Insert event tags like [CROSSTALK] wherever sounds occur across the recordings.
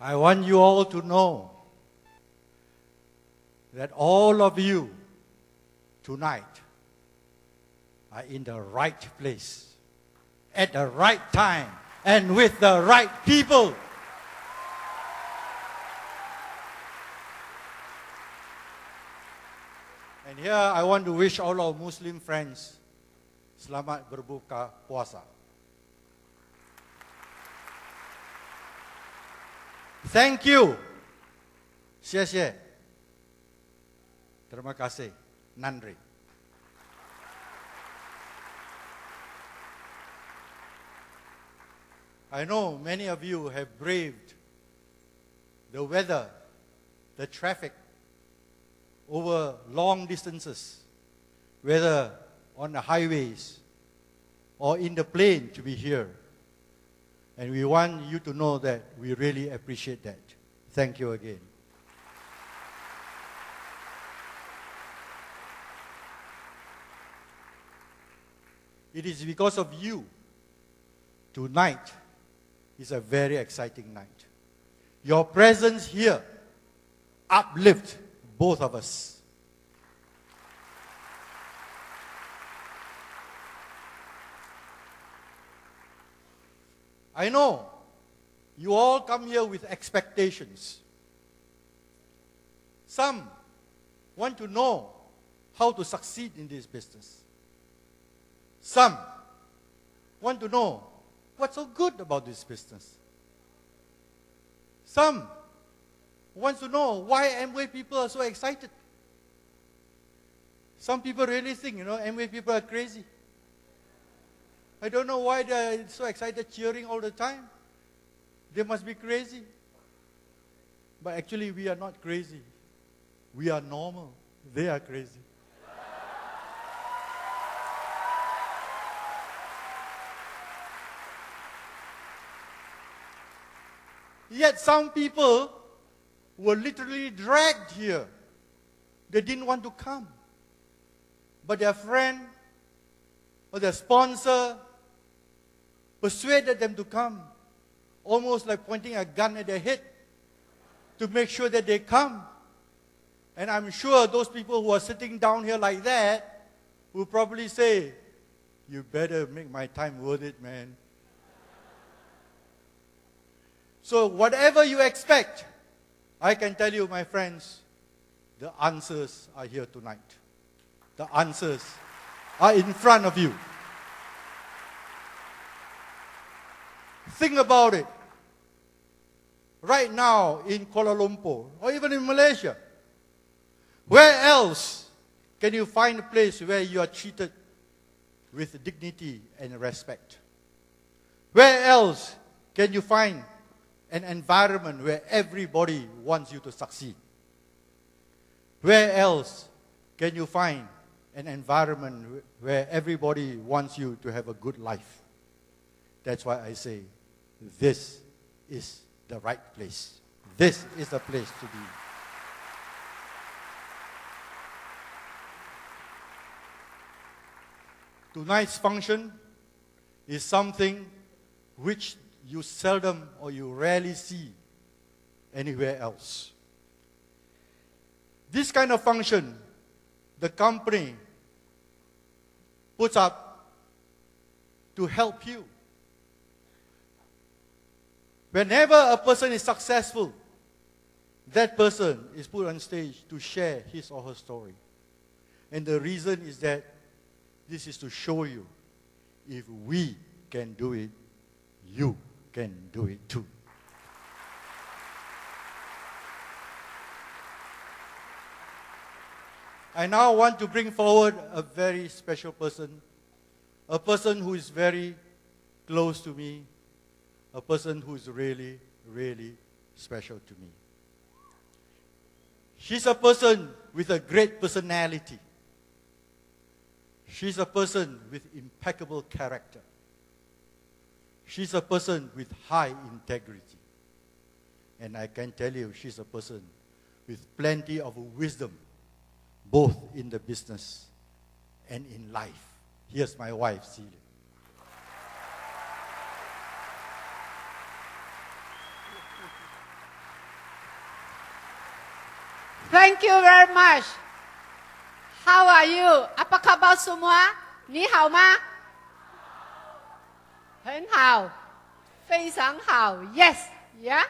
I want you all to know that all of you tonight are in the right place at the right time and with the right people. And here I want to wish all our Muslim friends selamat berbuka puasa. Thank you. 谢谢. Terima kasih. Nandri. I know many of you have braved the weather, the traffic over long distances, whether on the highways or in the plane to be here. And we want you to know that we really appreciate that. Thank you again. It is because of you. Tonight is a very exciting night. Your presence here uplift both of us. I know you all come here with expectations. Some want to know how to succeed in this business. Some want to know what's so good about this business. Some want to know why Amway people are so excited. Some people really think, you know, Amway people are crazy. I don't know why they're so excited cheering all the time. They must be crazy. But actually, we are not crazy. We are normal. They are crazy. Yet some people were literally dragged here. They didn't want to come. But their friend or their sponsor persuaded them to come, almost like pointing a gun at their head to make sure that they come. And I'm sure those people who are sitting down here like that will probably say, You better make my time worth it, man. So, whatever you expect, I can tell you, my friends, the answers are here tonight. The answers are in front of you. Think about it. Right now in Kuala Lumpur, or even in Malaysia, where else can you find a place where you are treated with dignity and respect? Where else can you find an environment where everybody wants you to succeed? Where else can you find an environment where everybody wants you to have a good life? That's why I say this is the right place. This is the place to be. Tonight's function is something which you seldom or you rarely see anywhere else. This kind of function, the company puts up to help you. Whenever a person is successful, that person is put on stage to share his or her story. And the reason is that this is to show you if we can do it, you can do it too. I now want to bring forward a very special person, a person who is very close to me, a person who is really, really special to me. She's a person with a great personality. She's a person with impeccable character. She's a person with high integrity. And I can tell you, she's a person with plenty of wisdom, both in the business and in life. Here's my wife, Celia. Thank you very much. How are you? Apa khabar semua? Ni hao ma? Hen hao. Fei sang hao. Yes. Yeah.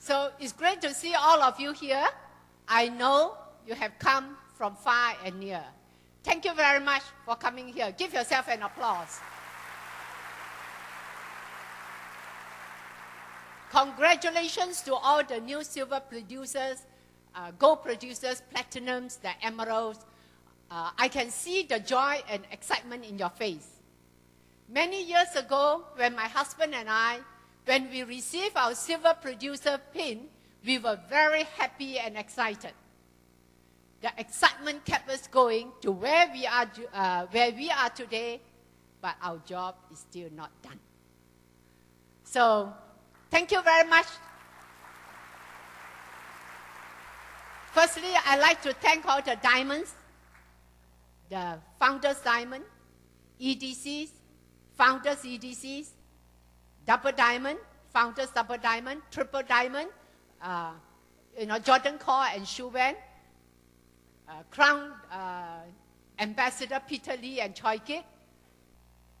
So it's great to see all of you here. I know you have come from far and near. Thank you very much for coming here. Give yourself an applause. Congratulations to all the new silver producers uh, gold producers, platinums, the emeralds. Uh, I can see the joy and excitement in your face. Many years ago, when my husband and I, when we received our silver producer pin, we were very happy and excited. The excitement kept us going to where we are, uh, where we are today, but our job is still not done. So Thank you very much. Firstly, I'd like to thank all the diamonds, the Founders Diamond, EDCs, Founders EDCs, Double Diamond, Founders Double Diamond, Triple Diamond, uh, you know, Jordan Core and Shu Wen, uh, Crown uh, Ambassador Peter Lee and Choi Kit,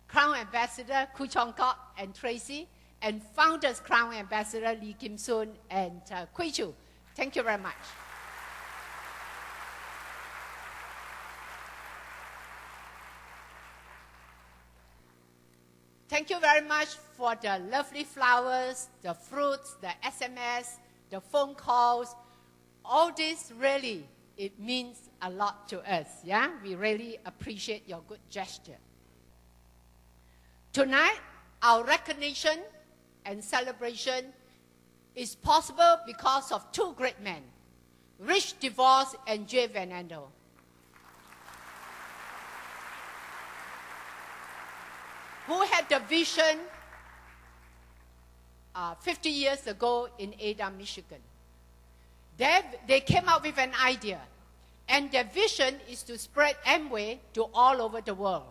Crown Ambassador Ku Chong Kok and Tracy, and Founders Crown Ambassador Lee Kim Soon and uh, Kui Chu. Thank you very much. Thank you very much for the lovely flowers, the fruits, the SMS, the phone calls. All this really, it means a lot to us. Yeah, we really appreciate your good gesture. Tonight, our recognition and celebration is possible because of two great men, Rich DeVos and Jay Van Andel. Who had the vision uh, 50 years ago in Ada, Michigan. They, they came up with an idea, and their vision is to spread Amway to all over the world.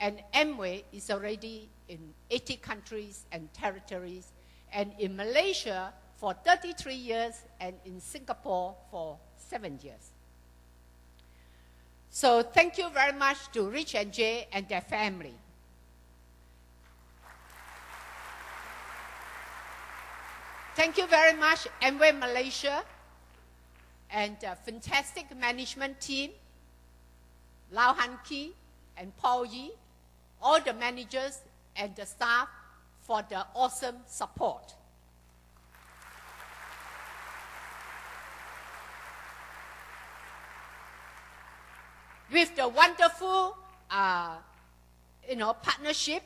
And Amway is already in 80 countries and territories, and in Malaysia for 33 years, and in Singapore for seven years. So thank you very much to Rich and Jay and their family. Thank you very much, Amway Malaysia and the fantastic management team, Low Han Kee and Paul Yi, all the managers and the staff for the awesome support. With the wonderful, uh, you know, partnership,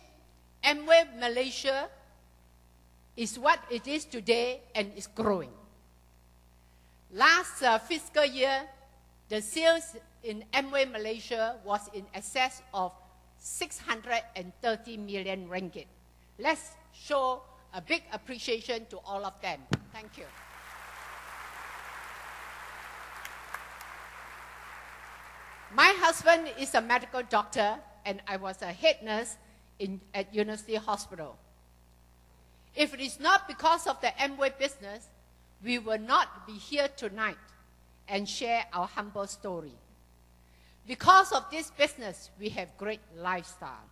Amway Malaysia is what it is today and is growing. Last uh, fiscal year, the sales in Amway Malaysia was in excess of 630 million ringgit. Let's show a big appreciation to all of them. Thank you. My husband is a medical doctor and I was a head nurse in, at University Hospital. If it is not because of the Amway business, we will not be here tonight and share our humble story. Because of this business, we have great lifestyle.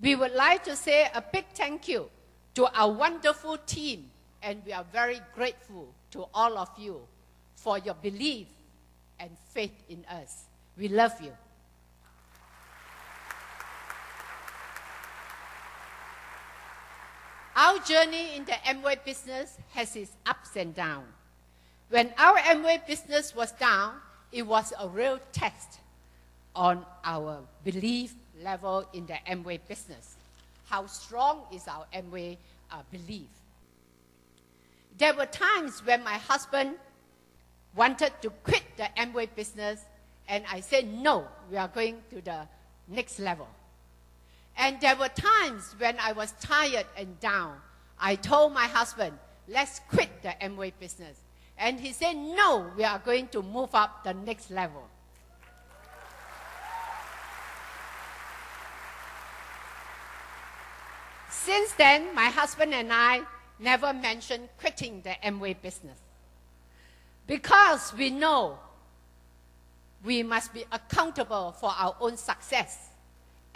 We would like to say a big thank you to our wonderful team, and we are very grateful to all of you for your belief and faith in us. We love you. Our journey in the Amway business has its ups and downs. When our Amway business was down, it was a real test on our belief level in the Amway business. How strong is our Amway uh, belief? There were times when my husband wanted to quit the Amway business, and I said, no, we are going to the next level. And there were times when I was tired and down. I told my husband, let's quit the Amway business. And he said, no, we are going to move up the next level. Since then, my husband and I never mentioned quitting the Amway business. Because we know we must be accountable for our own success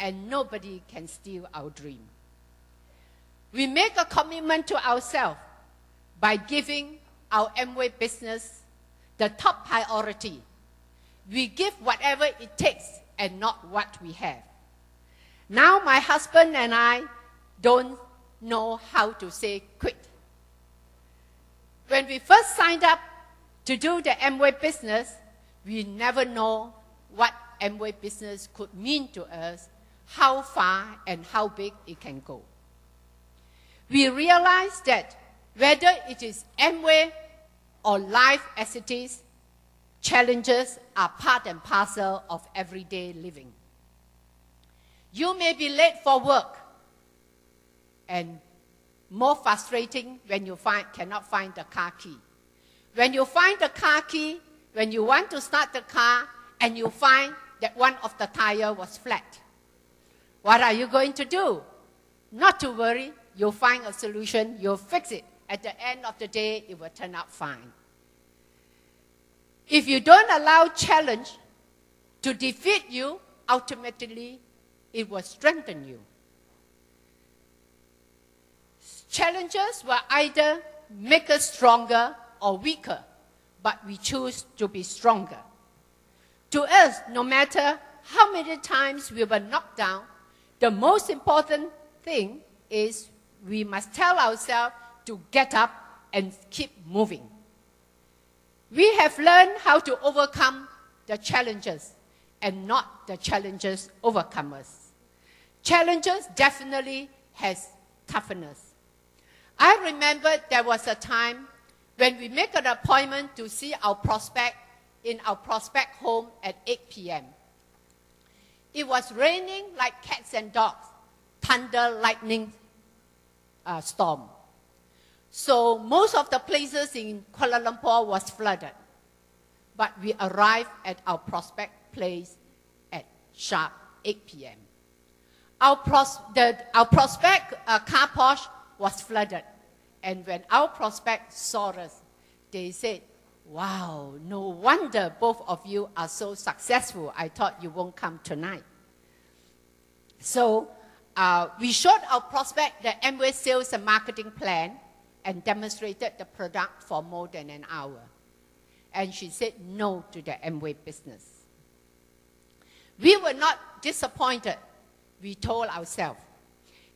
and nobody can steal our dream. We make a commitment to ourselves by giving our Amway business the top priority. We give whatever it takes and not what we have. Now my husband and I don't know how to say quit. When we first signed up to do the Amway business, we never know what Amway business could mean to us, how far and how big it can go. We realize that whether it is Amway or life as it is, challenges are part and parcel of everyday living. You may be late for work and more frustrating when you find, cannot find the car key. When you find the car key, when you want to start the car and you find that one of the tire was flat. What are you going to do? Not to worry, you'll find a solution, you'll fix it. At the end of the day, it will turn out fine. If you don't allow challenge to defeat you, ultimately it will strengthen you. Challenges will either make us stronger or weaker, but we choose to be stronger. To us, no matter how many times we were knocked down, the most important thing is we must tell ourselves to get up and keep moving. We have learned how to overcome the challenges and not the challenges overcome us. Challenges definitely has toughness. I remember there was a time when we make an appointment to see our prospect in our prospect home at 8 p.m. It was raining like cats and dogs, thunder, lightning uh, storm. So most of the places in Kuala Lumpur was flooded. But we arrived at our prospect place at sharp 8 p.m. Our, pros- the, our prospect uh, car porch was flooded. And when our prospect saw us, they said, Wow, no wonder both of you are so successful. I thought you won't come tonight. So uh, we showed our prospect the Amway sales and marketing plan and demonstrated the product for more than an hour. And she said no to the Amway business. We were not disappointed. We told ourselves,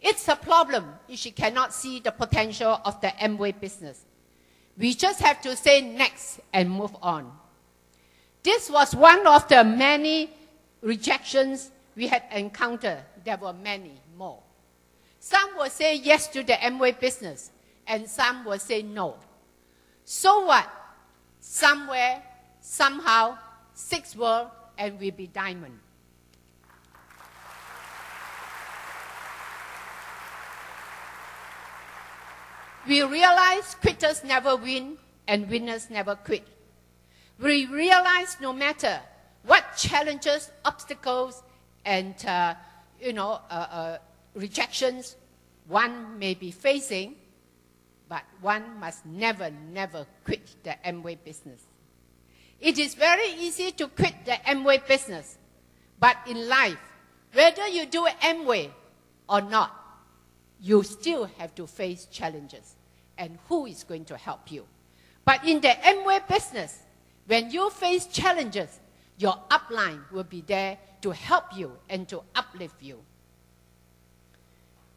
it's a problem if she cannot see the potential of the Amway business. We just have to say next and move on. This was one of the many rejections we had encountered. There were many more. Some will say yes to the Amway business and some will say no. So what? Somewhere, somehow, six world and we be diamond. We realize quitters never win and winners never quit. We realize no matter what challenges, obstacles, and uh, you know uh, uh, rejections one may be facing, but one must never, never quit the Amway business. It is very easy to quit the Amway business, but in life, whether you do Amway or not, you still have to face challenges. And who is going to help you? But in the Amway business, when you face challenges, your upline will be there to help you and to uplift you.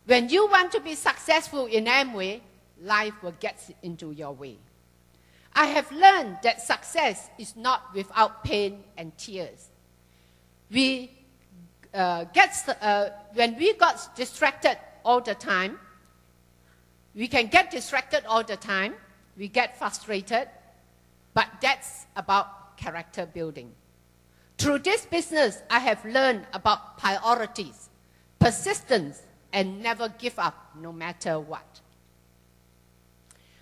When you want to be successful in Amway, life will get into your way. I have learned that success is not without pain and tears. We uh, get, uh, when we got distracted all the time, we can get distracted all the time, we get frustrated, but that's about character building. Through this business, I have learned about priorities, persistence, and never give up no matter what.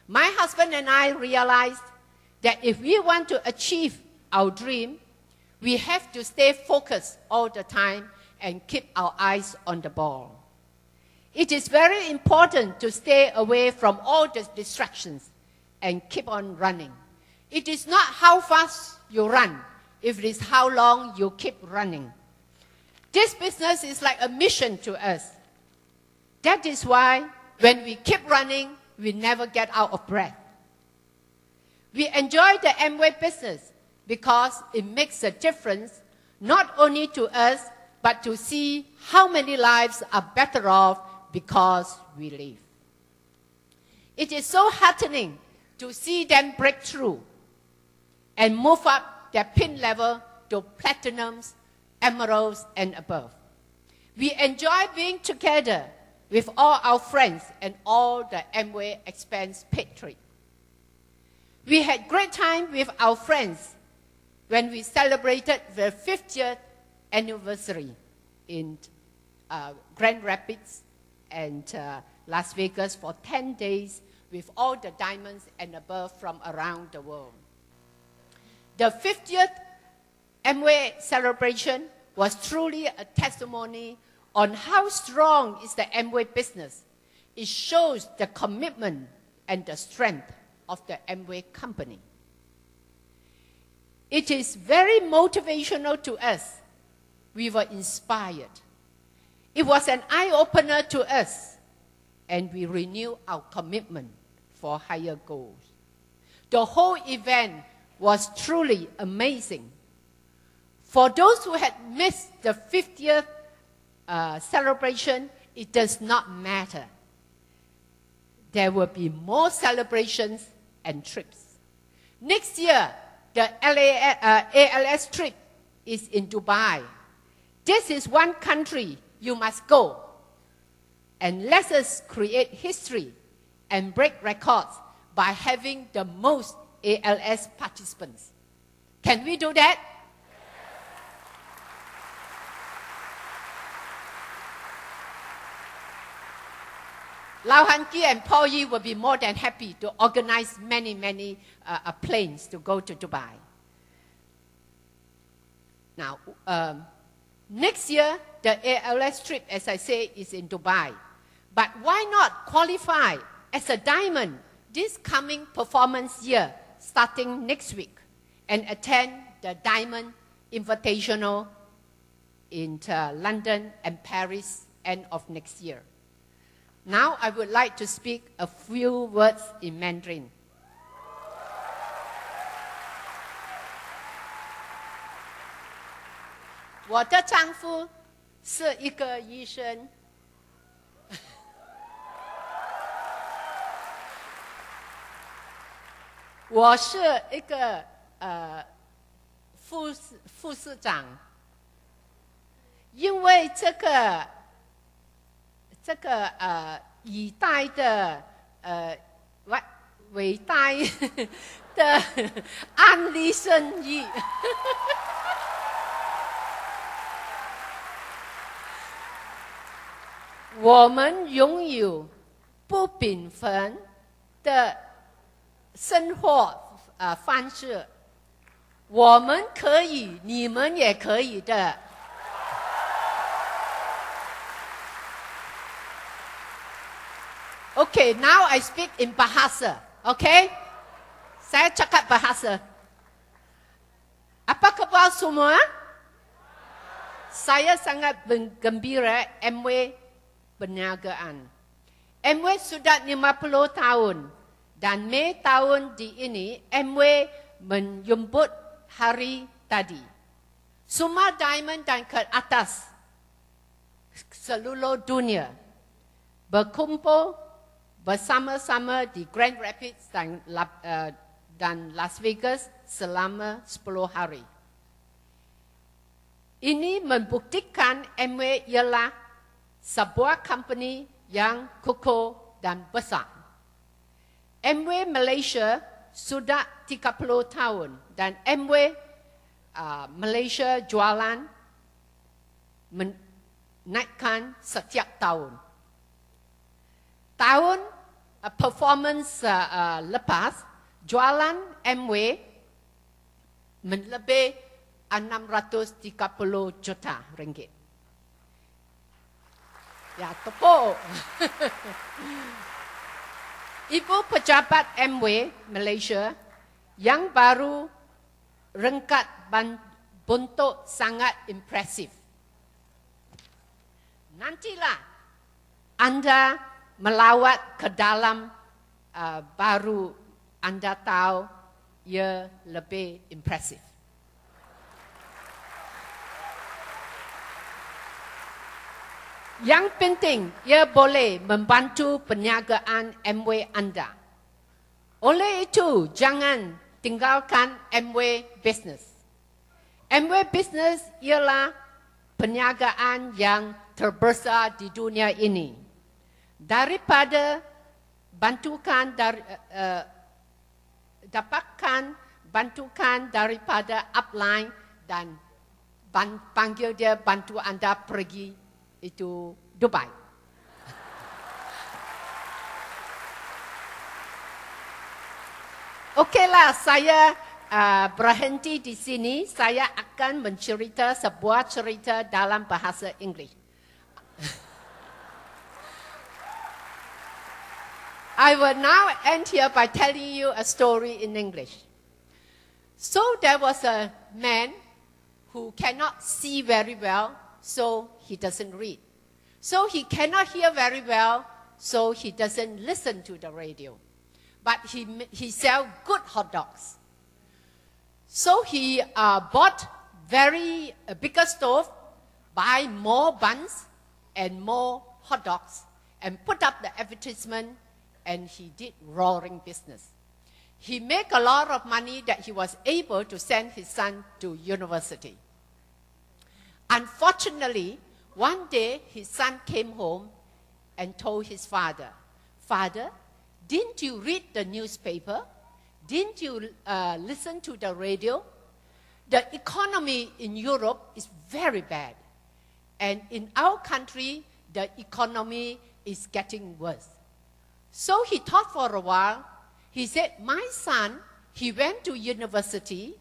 My husband and I realized that if we want to achieve our dream, we have to stay focused all the time and keep our eyes on the ball. It is very important to stay away from all the distractions and keep on running. It is not how fast you run, if it is how long you keep running. This business is like a mission to us. That is why when we keep running, we never get out of breath. We enjoy the Amway business because it makes a difference not only to us, but to see how many lives are better off because we live. It is so heartening to see them break through and move up their pin level to platinums, emeralds, and above. We enjoy being together with all our friends and all the Amway expense trip. We had great time with our friends when we celebrated the 50th anniversary in uh, Grand Rapids and uh, Las Vegas for 10 days with all the diamonds and above from around the world. The 50th Amway celebration was truly a testimony on how strong is the Amway business. It shows the commitment and the strength of the Amway company. It is very motivational to us. We were inspired. It was an eye opener to us, and we renew our commitment for higher goals. The whole event was truly amazing. For those who had missed the 50th uh, celebration, it does not matter. There will be more celebrations and trips. Next year, the LA, uh, ALS trip is in Dubai. This is one country you must go. And let us create history and break records by having the most ALS participants. Can we do that? Low Han Kee and Paul Yi will be more than happy to organize many, many uh, uh, planes to go to Dubai. Now, um, next year, the ALS trip, as I say, is in Dubai. But why not qualify as a diamond this coming performance year, starting next week, and attend the Diamond Invitational in uh, London and Paris end of next year? Now I would like to speak a few words in Mandarin. 我的丈夫是一个医生，[LAUGHS] 我是一个呃副副市长，因为这个。这个呃以代的呃伟伟大 [LAUGHS] 的安利生意，我们拥有不平凡的生活呃方式，我们可以，你们也可以的。Okay, now I speak in Bahasa. Okay? Saya cakap Bahasa. Apa khabar semua? Saya sangat gembira MW Perniagaan. MW sudah 50 tahun. Dan Mei tahun di ini, MW menyebut hari tadi. Semua diamond dan ke atas seluruh dunia berkumpul bersama-sama di Grand Rapids dan, uh, dan Las Vegas selama 10 hari. Ini membuktikan MW ialah sebuah company yang kukuh dan besar. MW Malaysia sudah 30 tahun dan MW uh, Malaysia jualan menaikkan setiap tahun. Tahun performance uh, uh, lepas, jualan MW melebih 630 juta ringgit. Ya, tepuk. Ibu pejabat MW Malaysia Yang baru rengkat bentuk sangat impresif. Nantilah anda melawat ke dalam uh, baru anda tahu ia lebih impresif. Yang penting, ia boleh membantu perniagaan MW anda. Oleh itu, jangan tinggalkan MW Business. MW Business ialah perniagaan yang terbesar di dunia ini. Daripada bantukan dari, uh, dapatkan bantukan daripada upline dan panggil dia bantu anda pergi itu Dubai. Okeylah, saya uh, berhenti di sini. Saya akan mencerita sebuah cerita dalam bahasa Inggeris. I will now end here by telling you a story in English. So there was a man who cannot see very well, so he doesn't read. So he cannot hear very well, so he doesn't listen to the radio. But he, he sells good hot dogs. So he uh, bought very a bigger stove, buy more buns and more hot dogs, and put up the advertisement, and he did roaring business. He made a lot of money that he was able to send his son to university. Unfortunately, one day his son came home and told his father, Father, didn't you read the newspaper? Didn't you uh, listen to the radio? The economy in Europe is very bad. And in our country, the economy is getting worse. So he thought for a while. He said, My son, he went to university,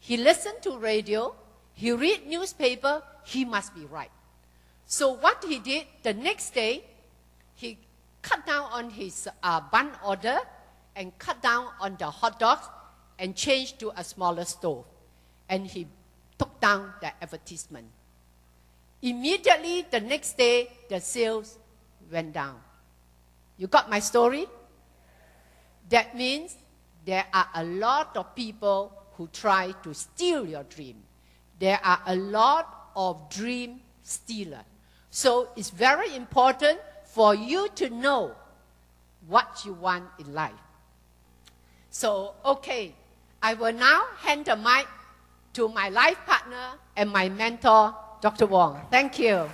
he listened to radio, he read newspaper, he must be right. So what he did the next day, he cut down on his uh, bun order and cut down on the hot dogs and changed to a smaller stove. And he took down the advertisement. Immediately the next day, the sales went down. You got my story? That means there are a lot of people who try to steal your dream. There are a lot of dream stealers. So it's very important for you to know what you want in life. So, okay, I will now hand the mic to my life partner and my mentor, Dr. Wong. Thank you.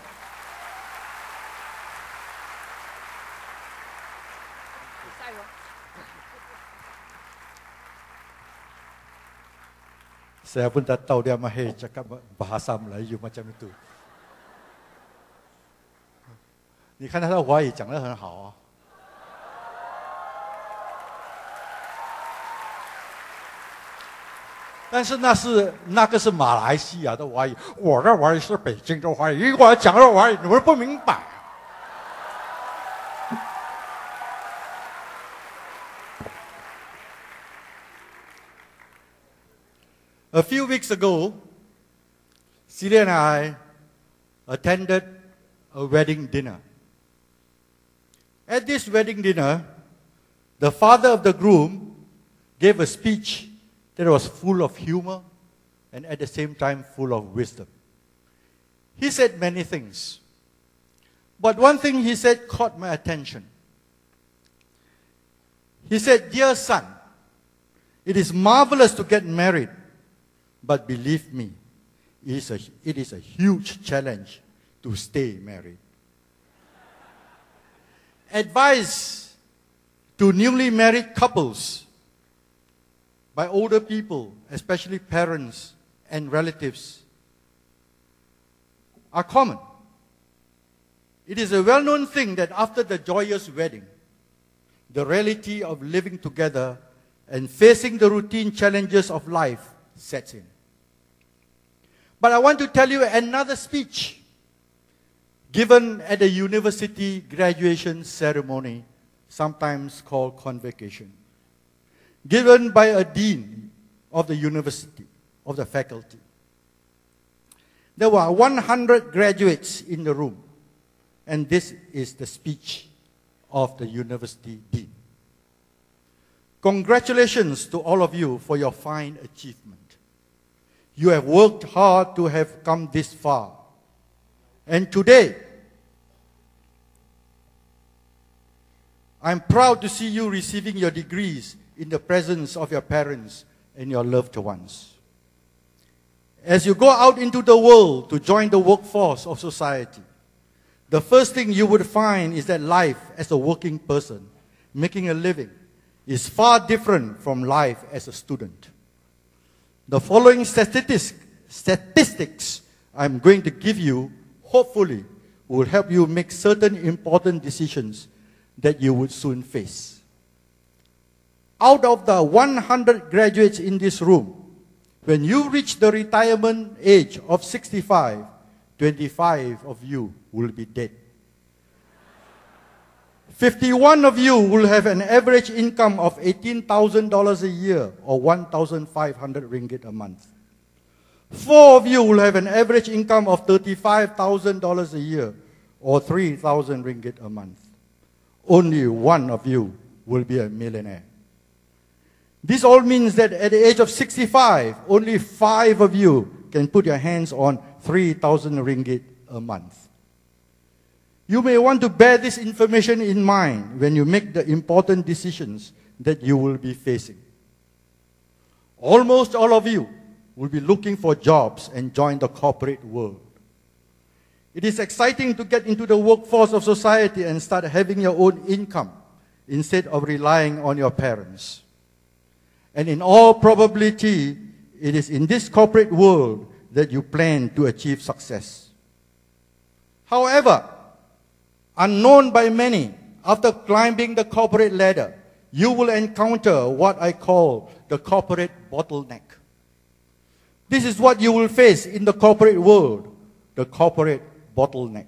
Saya pun tak tahu dia mahir cakap bahasa Melayu macam itu. 你看他的华语讲得很好啊。但是那是那个是马来西亚的华语，我的华语是北京的华语，如果讲的华语你们不明白。Few weeks ago, Celia and I attended a wedding dinner. At this wedding dinner, the father of the groom gave a speech that was full of humor and at the same time full of wisdom. He said many things. But one thing he said caught my attention. He said, Dear son, it is marvelous to get married, but believe me, it is a, it is a huge challenge to stay married. Advice to newly married couples by older people, especially parents and relatives, are common. It is a well known thing that after the joyous wedding, the reality of living together and facing the routine challenges of life sets in. But I want to tell you another speech given at a university graduation ceremony, sometimes called convocation. given by a dean of the university, of the faculty. There were 100 graduates in the room, and this is the speech of the university dean. Congratulations to all of you for your fine achievement. You have worked hard to have come this far. And today, I'm proud to see you receiving your degrees in the presence of your parents and your loved ones. As you go out into the world to join the workforce of society, the first thing you would find is that life as a working person, making a living, is far different from life as a student. The following statistics, statistics I'm going to give you, hopefully, will help you make certain important decisions that you would soon face. Out of the 100 graduates in this room, when you reach the retirement age of 65, 25 of you will be dead. 51 of you will have an average income of $18,000 a year or 1,500 ringgit a month. Four of you will have an average income of $35,000 a year or 3,000 ringgit a month. Only one of you will be a millionaire. This all means that at the age of 65, only five of you can put your hands on 3,000 ringgit a month. You may want to bear this information in mind when you make the important decisions that you will be facing. Almost all of you will be looking for jobs and join the corporate world. It is exciting to get into the workforce of society and start having your own income instead of relying on your parents. And in all probability, it is in this corporate world that you plan to achieve success. However, unknown by many, after climbing the corporate ladder, you will encounter what I call the corporate bottleneck. This is what you will face in the corporate world, the corporate bottleneck.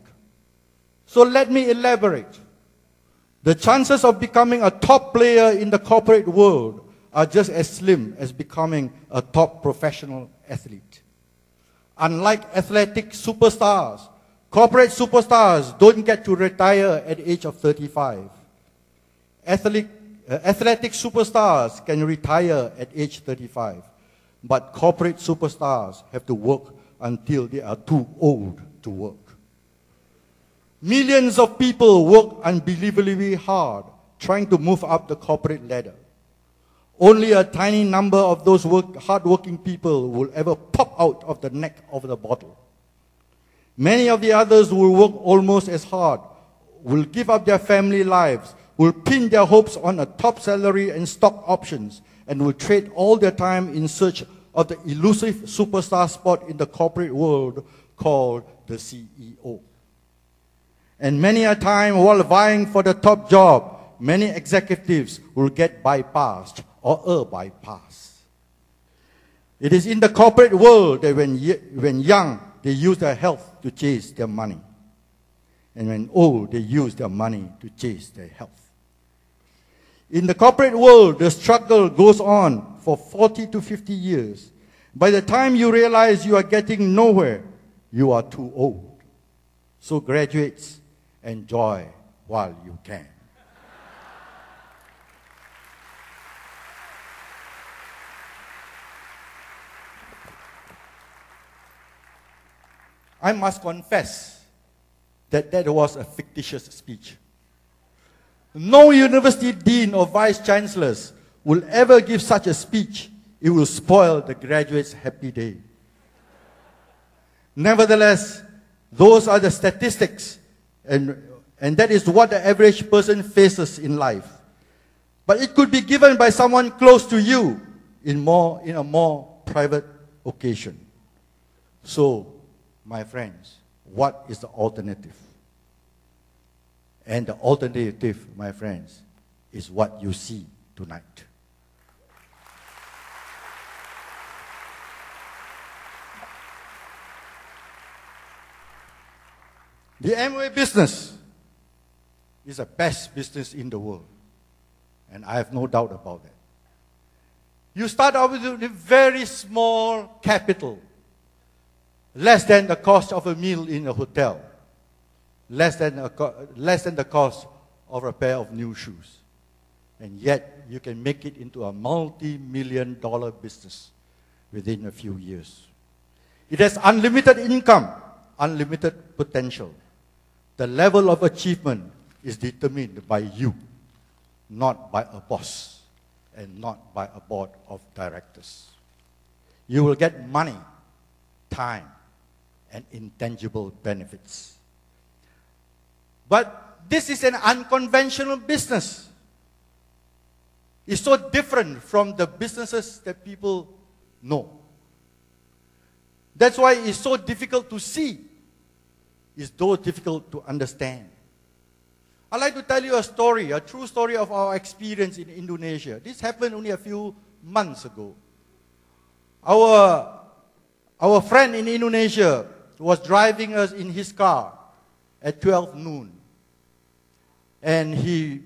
So let me elaborate. The chances of becoming a top player in the corporate world are just as slim as becoming a top professional athlete. Unlike athletic superstars, corporate superstars don't get to retire at the age of 35. Athletic, uh, athletic superstars can retire at age 35, but corporate superstars have to work until they are too old to work. Millions of people work unbelievably hard trying to move up the corporate ladder. Only a tiny number of those work, hardworking people will ever pop out of the neck of the bottle. Many of the others will work almost as hard, will give up their family lives, will pin their hopes on a top salary and stock options, and will trade all their time in search of the elusive superstar spot in the corporate world called the CEO. And many a time while vying for the top job, many executives will get bypassed or a bypass. It is in the corporate world that when, when young, they use their health to chase their money. And when old, they use their money to chase their health. In the corporate world, the struggle goes on for 40 to 50 years. By the time you realize you are getting nowhere, you are too old. So graduates, enjoy while you can. I must confess that that was a fictitious speech. No university dean or vice chancellors will ever give such a speech. It will spoil the graduate's happy day. Nevertheless, those are the statistics, and, and that is what the average person faces in life. But it could be given by someone close to you in, more, in a more private occasion. So, my friends, what is the alternative? And the alternative, my friends, is what you see tonight. The Amway business is the best business in the world. And I have no doubt about that. You start out with a very small capital, less than the cost of a meal in a hotel, less than, a less than the cost of a pair of new shoes. And yet, you can make it into a multi million dollar business within a few years. It has unlimited income, unlimited potential. The level of achievement is determined by you, not by a boss and not by a board of directors. You will get money, time, and intangible benefits. But this is an unconventional business. It's so different from the businesses that people know. That's why it's so difficult to see. It's so difficult to understand. I'd like to tell you a story, a true story of our experience in Indonesia. This happened only a few months ago. Our, our friend in Indonesia was driving us in his car at 12 noon. And he,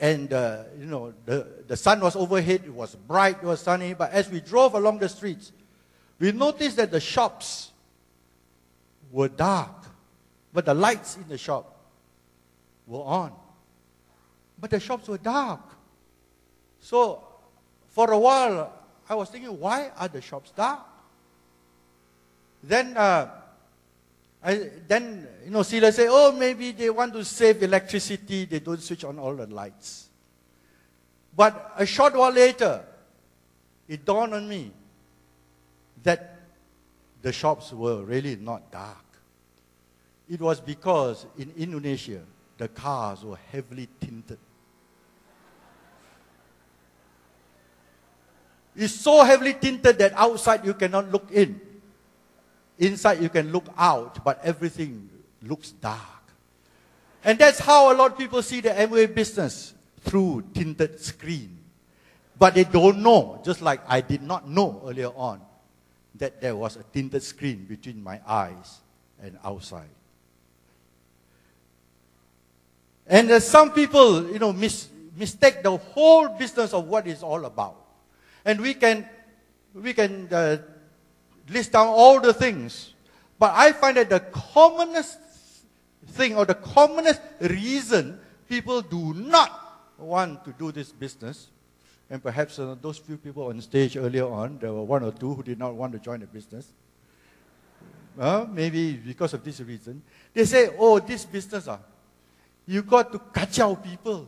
and uh, you know, the, the sun was overhead, it was bright, it was sunny, but as we drove along the streets, we noticed that the shops were dark, but the lights in the shop were on. But the shops were dark. So, for a while, I was thinking, why are the shops dark? Then, uh, I, then you know, Celia say, oh, maybe they want to save electricity, they don't switch on all the lights. But a short while later, it dawned on me that the shops were really not dark. It was because in Indonesia, the cars were heavily tinted. It's so heavily tinted that outside you cannot look in. Inside you can look out, but everything looks dark. And that's how a lot of people see the Amway business through tinted screen. But they don't know, just like I did not know earlier on, that there was a tinted screen between my eyes and outside. And uh, some people, you know, mis- mistake the whole business of what it's all about. And we can, we can uh, list down all the things. But I find that the commonest thing or the commonest reason people do not want to do this business, and perhaps uh, those few people on stage earlier on, there were one or two who did not want to join the business. Uh, maybe because of this reason. They say, oh, this business, uh, you got to catch kacau people.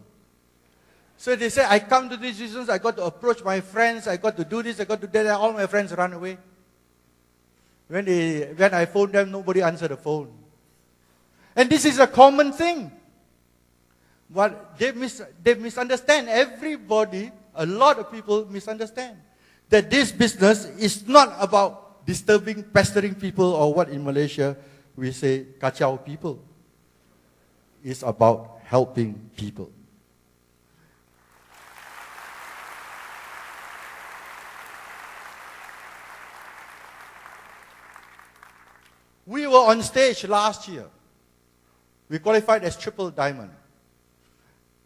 So they say, I come to this business, I got to approach my friends, I got to do this, I got to do that. All my friends run away. When, they, when I phone them, nobody answer the phone. And this is a common thing. But they, mis- they misunderstand. Everybody, a lot of people misunderstand that this business is not about disturbing, pestering people, or what in Malaysia we say, kacau people. It's about helping people. We were on stage last year. We qualified as triple diamond.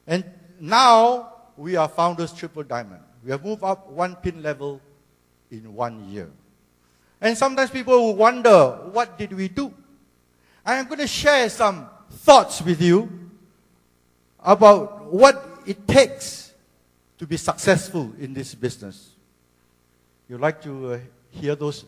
And now we are founders triple diamond. We have moved up one pin level in one year. And sometimes people will wonder, what did we do? I am going to share some thoughts with you about what it takes to be successful in this business. You like to uh, hear those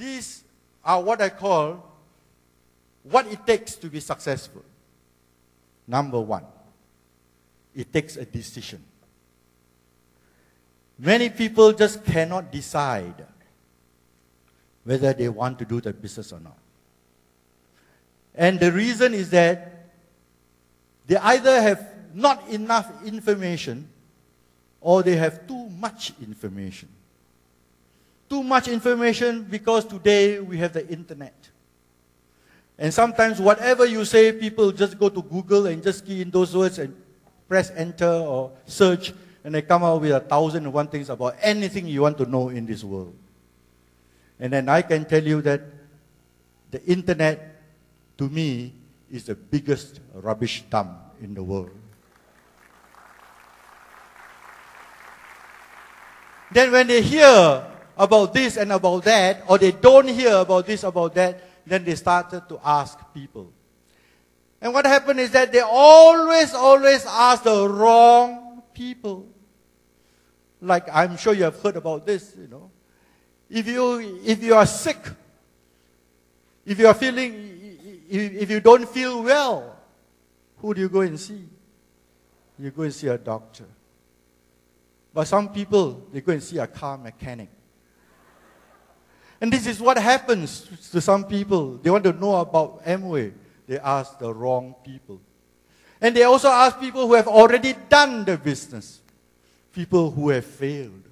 These are what I call what it takes to be successful. Number one, it takes a decision. Many people just cannot decide whether they want to do the business or not. And the reason is that they either have not enough information or they have too much information too much information because today we have the internet. And sometimes whatever you say, people just go to Google and just key in those words and press enter or search, and they come out with a thousand and one things about anything you want to know in this world. And then I can tell you that the internet to me, is the biggest rubbish dump in the world. Then when they hear about this and about that, or they don't hear about this, about that, then they started to ask people. And what happened is that they always, always ask the wrong people. Like I'm sure you have heard about this, you know. If you, if you are sick, if you are feeling, if you don't feel well, who do you go and see? You go and see a doctor. But some people, they go and see a car mechanic. And this is what happens to some people. They want to know about Amway. They ask the wrong people. And they also ask people who have already done the business, people who have failed.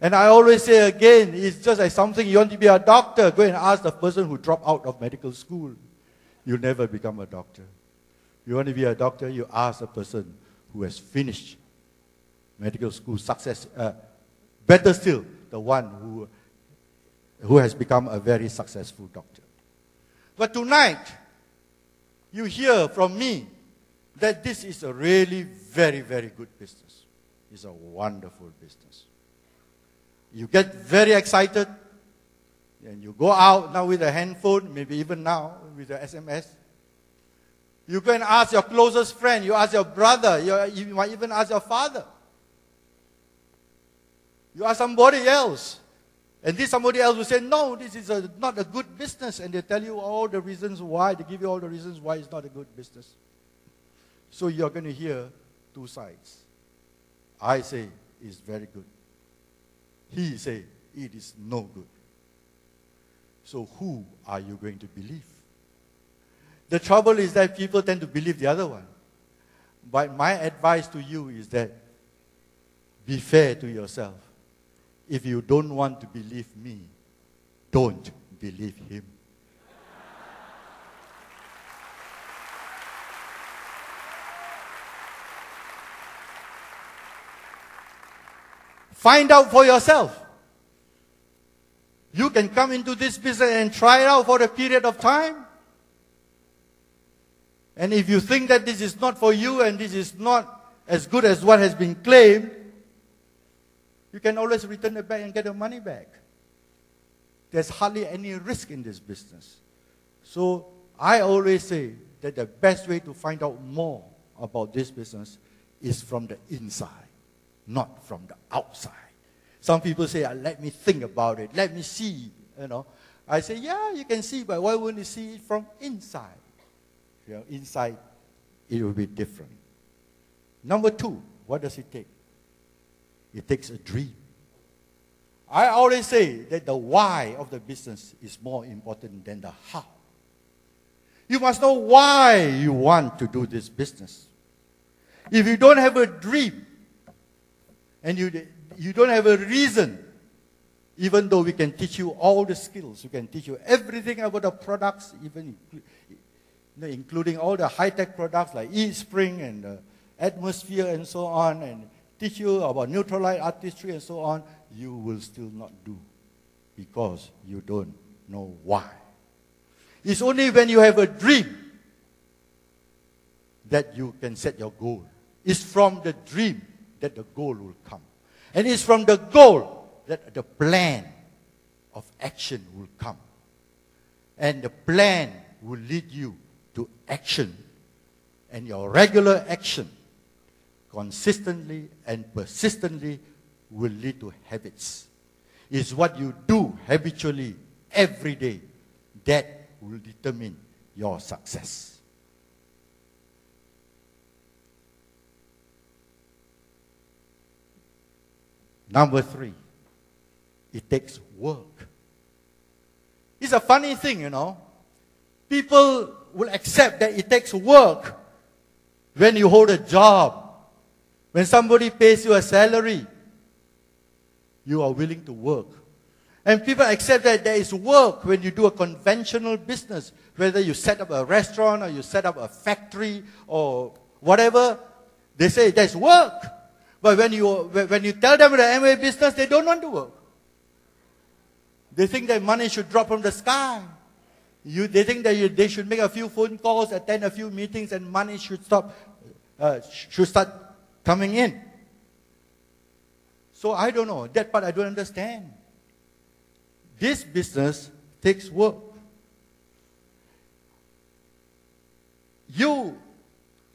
And I always say again, it's just like something you want to be a doctor, go and ask the person who dropped out of medical school. You'll never become a doctor. You want to be a doctor, you ask a person who has finished medical school success. Uh, better still, the one who, who has become a very successful doctor. But tonight, you hear from me that this is a really very, very good business. It's a wonderful business. You get very excited, and you go out now with a handphone, maybe even now with the SMS. You go and ask your closest friend, you ask your brother, you, you might even ask your father. You ask somebody else. And this somebody else will say, no, this is a, not a good business. And they tell you all the reasons why. They give you all the reasons why it's not a good business. So you're going to hear two sides. I say it's very good. He say it is no good. So who are you going to believe? The trouble is that people tend to believe the other one. But my advice to you is that be fair to yourself. If you don't want to believe me, don't believe him. Find out for yourself. You can come into this business and try it out for a period of time. And if you think that this is not for you and this is not as good as what has been claimed, you can always return it back and get the money back. There's hardly any risk in this business. So I always say that the best way to find out more about this business is from the inside, not from the outside. Some people say, ah, let me think about it, let me see, you know. I say, yeah, you can see, but why wouldn't you see it from inside? You know, inside, it will be different. Number two, what does it take? It takes a dream. I always say that the why of the business is more important than the how. You must know why you want to do this business. If you don't have a dream and you, you don't have a reason, even though we can teach you all the skills, we can teach you everything about the products, even including all the high-tech products like eSpring and atmosphere and so on, and teach you about Nutrilite artistry and so on, you will still not do because you don't know why. It's only when you have a dream that you can set your goal. It's from the dream that the goal will come. And it's from the goal that the plan of action will come. And the plan will lead you to action. And your regular action consistently and persistently will lead to habits. It's what you do habitually every day that will determine your success. Number three, it takes work. It's a funny thing, you know. People will accept that it takes work when you hold a job when somebody pays you a salary, you are willing to work. And people accept that there is work when you do a conventional business, whether you set up a restaurant or you set up a factory or whatever. They say there's work. But when you, when you tell them the Amway business, they don't want to work. They think that money should drop from the sky. You, they think that you, they should make a few phone calls, attend a few meetings, and money should stop, uh, should start coming in. So I don't know. That part I don't understand. This business takes work. You,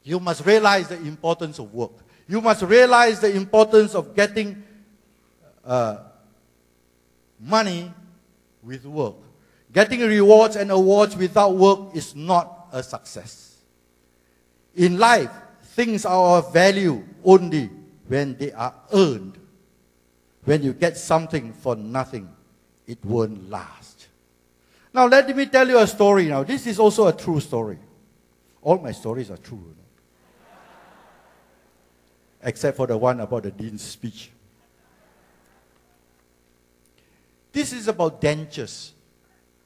you must realize the importance of work. You must realize the importance of getting uh, money with work. Getting rewards and awards without work is not a success. In life, things are of value only when they are earned. When you get something for nothing, it won't last. Now, let me tell you a story now. This is also a true story. All my stories are true. Except for the one about the dean's speech. This is about dentures.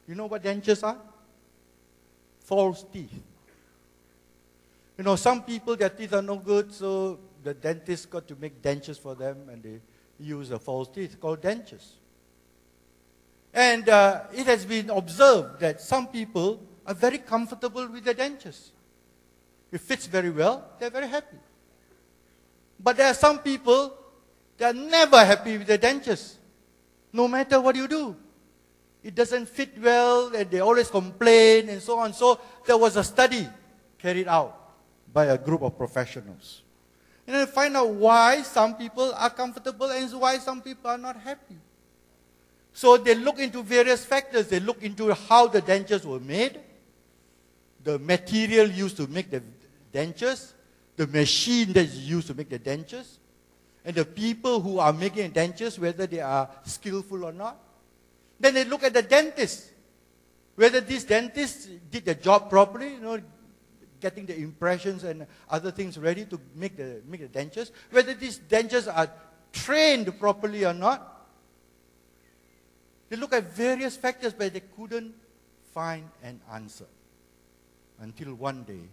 You know what dentures are? False teeth. You know, some people, their teeth are no good, so the dentist got to make dentures for them, and they use a false teeth called dentures. And uh, it has been observed that some people are very comfortable with their dentures. It fits very well, they're very happy. But there are some people that are never happy with their dentures, no matter what you do. It doesn't fit well, and they always complain, and so on. So there was a study carried out by a group of professionals. And then find out why some people are comfortable and why some people are not happy. So they look into various factors. They look into how the dentures were made, the material used to make the dentures, the machine that is used to make the dentures, and the people who are making dentures, whether they are skillful or not. Then they look at the dentist, whether this dentist did the job properly, you know, getting the impressions and other things ready to make the, make the dentures, whether these dentures are trained properly or not. They look at various factors, but they couldn't find an answer. Until one day,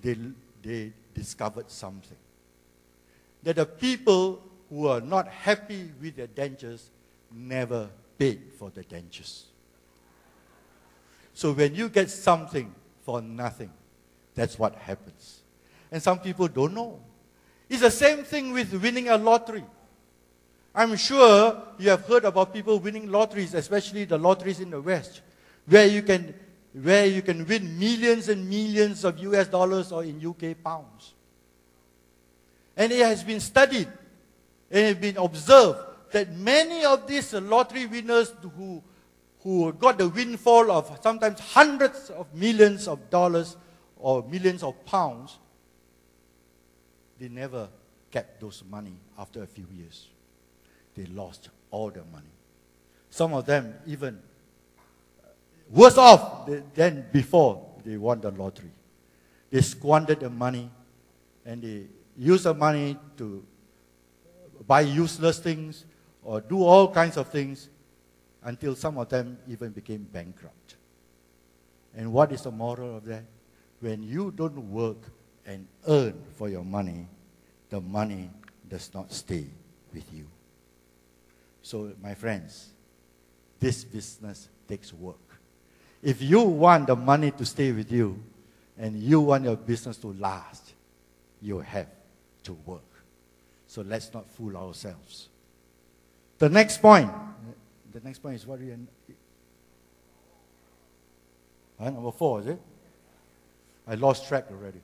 they, they discovered something. That the people who are not happy with their dentures never paid for the dentures. So when you get something for nothing, that's what happens. And some people don't know. It's the same thing with winning a lottery. I'm sure you have heard about people winning lotteries, especially the lotteries in the West, where you can, where you can win millions and millions of US dollars or in UK pounds. And it has been studied and it has been observed that many of these lottery winners who, who got the windfall of sometimes hundreds of millions of dollars or millions of pounds, they never kept those money after a few years. They lost all their money. Some of them even uh, worse off than before they won the lottery. They squandered the money and they used the money to buy useless things or do all kinds of things until some of them even became bankrupt. And what is the moral of that? When you don't work and earn for your money, the money does not stay with you. So, my friends, this business takes work. If you want the money to stay with you and you want your business to last, you have to work. So let's not fool ourselves. The next point, the next point is what we. Uh, number four, is it? I lost track already.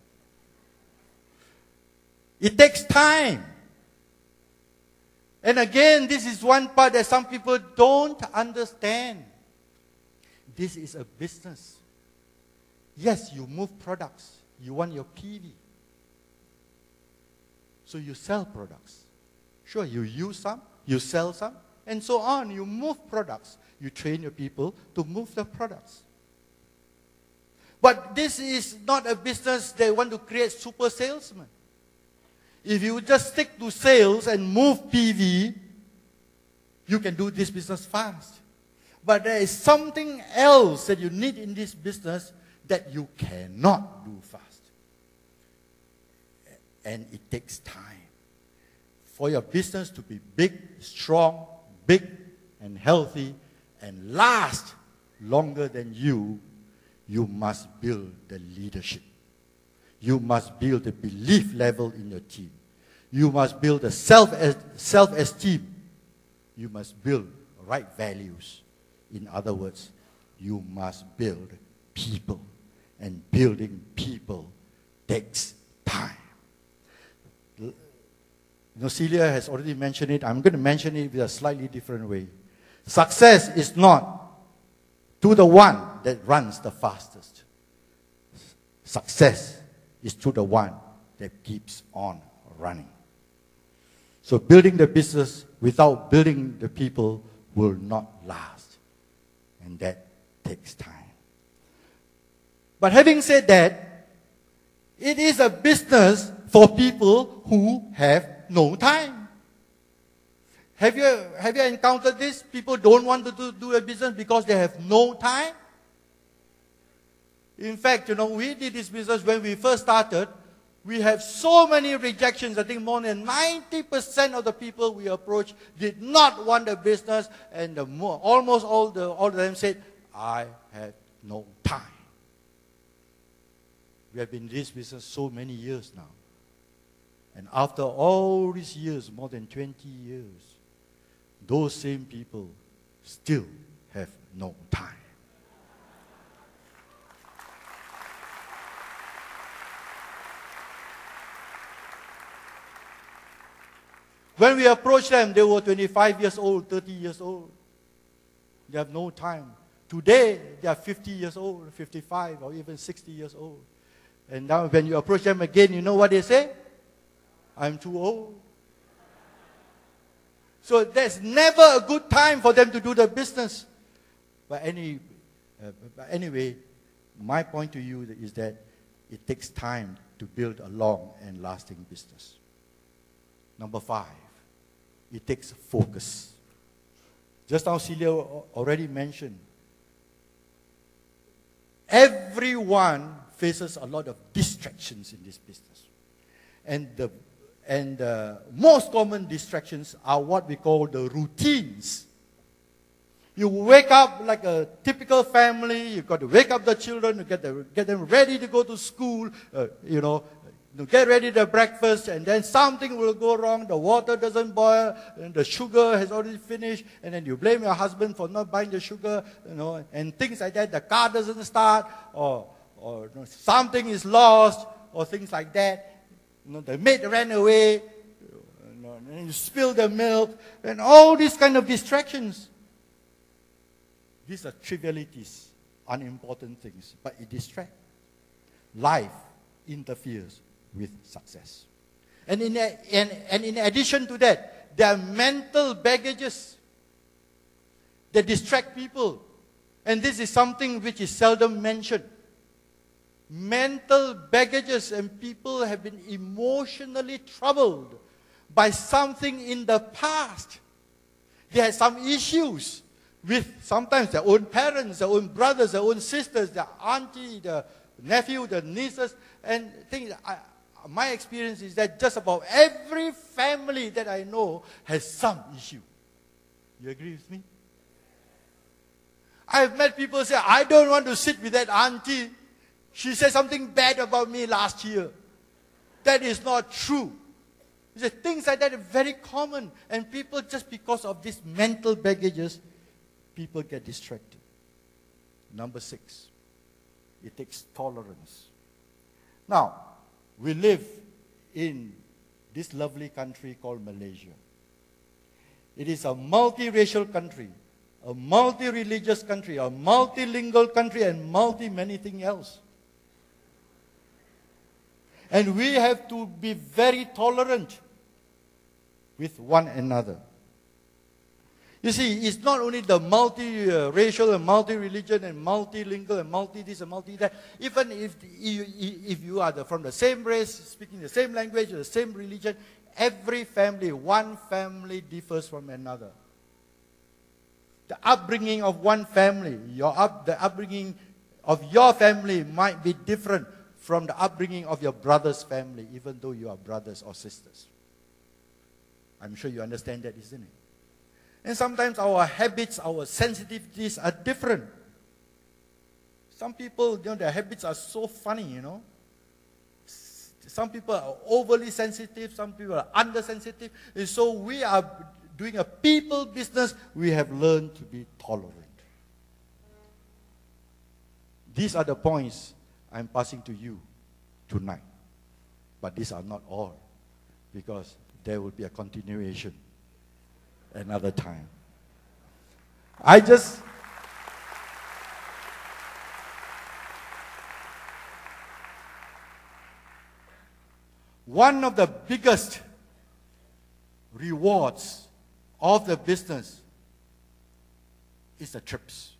It takes time. And again, this is one part that some people don't understand. This is a business. Yes, you move products. You want your PV. So you sell products. Sure, you use some, you sell some, and so on. You move products. You train your people to move the products. But this is not a business that want to create super salesmen. If you just stick to sales and move PV, you can do this business fast. But there is something else that you need in this business that you cannot do fast. And it takes time. For your business to be big, strong, big, and healthy, and last, longer than you, you must build the leadership. You must build the belief level in your team. You must build the self, self esteem. You must build right values. In other words, you must build people. And building people takes time. You know, Celia has already mentioned it. I'm going to mention it with a slightly different way. Success is not to the one that runs the fastest. Success is to the one that keeps on running. So building the business without building the people will not last. And that takes time. But having said that, it is a business for people who have no time. Have you, have you encountered this? People don't want to do, do a business because they have no time. In fact, you know, we did this business when we first started. We have so many rejections. I think more than 90% of the people we approached did not want the business, and the more, almost all, the, all of them said, I have no time. We have been in this business so many years now. And after all these years, more than 20 years, those same people still have no time. When we approached them, they were 25 years old, 30 years old. They have no time. Today, they are 50 years old, 55, or even 60 years old. And now, when you approach them again, you know what they say? I'm too old. So, there's never a good time for them to do the business. But, any, uh, but anyway, my point to you is that it takes time to build a long and lasting business. Number five, it takes focus. Just now, Celia already mentioned, everyone faces a lot of distractions in this business. And the, and the most common distractions are what we call the routines. You wake up like a typical family. You've got to wake up the children, to get, the, get them ready to go to school, uh, you know, you get ready the breakfast, and then something will go wrong. The water doesn't boil, and the sugar has already finished, and then you blame your husband for not buying the sugar, you know, and things like that. The car doesn't start, or, or you know, something is lost, or things like that. You know, the maid ran away, you know, and you spill the milk, and all these kind of distractions. These are trivialities, unimportant things, but it distracts. Life interferes with success. And in, and, and in addition to that, there are mental baggages that distract people. And this is something which is seldom mentioned. Mental baggages, and people have been emotionally troubled by something in the past. They had some issues with sometimes their own parents, their own brothers, their own sisters, their auntie, the nephew, the nieces, and things. I, my experience is that just about every family that I know has some issue. You agree with me? I've met people say, I don't want to sit with that auntie. She said something bad about me last year. That is not true. things like that are very common. And people, just because of these mental baggages, people get distracted. Number six, it takes tolerance. Now, we live in this lovely country called Malaysia. It is a multiracial country, a multi-religious country, a multilingual country, and multi many things else. And we have to be very tolerant with one another. You see, it's not only the multi-racial and multi-religion and multilingual and multi-this and multi-that. Even if you, if you are from the same race, speaking the same language, the same religion, every family, one family differs from another. The upbringing of one family, your up, the upbringing of your family might be different from the upbringing of your brother's family, even though you are brothers or sisters. I'm sure you understand that, isn't it? And sometimes our habits, our sensitivities are different. Some people, you know, their habits are so funny, you know. Some people are overly sensitive, some people are undersensitive. And so we are doing a people business, we have learned to be tolerant. These are the points I'm passing to you tonight. But these are not all, because there will be a continuation another time. I just One of the biggest rewards of the business is the trips.